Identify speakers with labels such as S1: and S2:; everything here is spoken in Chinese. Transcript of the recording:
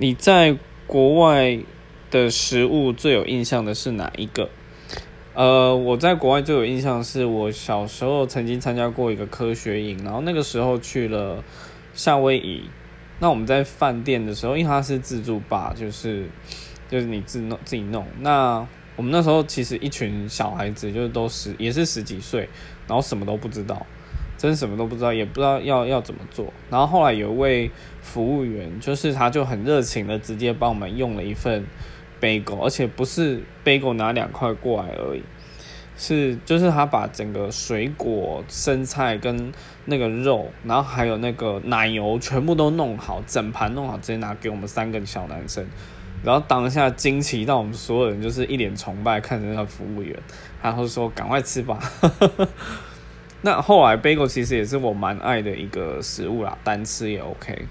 S1: 你在国外的食物最有印象的是哪一个？呃，我在国外最有印象是我小时候曾经参加过一个科学营，然后那个时候去了夏威夷。那我们在饭店的时候，因为它是自助吧，就是就是你自弄自己弄。那我们那时候其实一群小孩子，就是都十也是十几岁，然后什么都不知道，真什么都不知道，也不知道要要怎么做。然后后来有一位服务员，就是他就很热情的直接帮我们用了一份 bagel，而且不是 bagel 拿两块过来而已。是，就是他把整个水果、生菜跟那个肉，然后还有那个奶油全部都弄好，整盘弄好，直接拿给我们三个小男生。然后当下惊奇到我们所有人就是一脸崇拜看着那个服务员，然后说：“赶快吃吧。”那后来 bagel 其实也是我蛮爱的一个食物啦，单吃也 OK。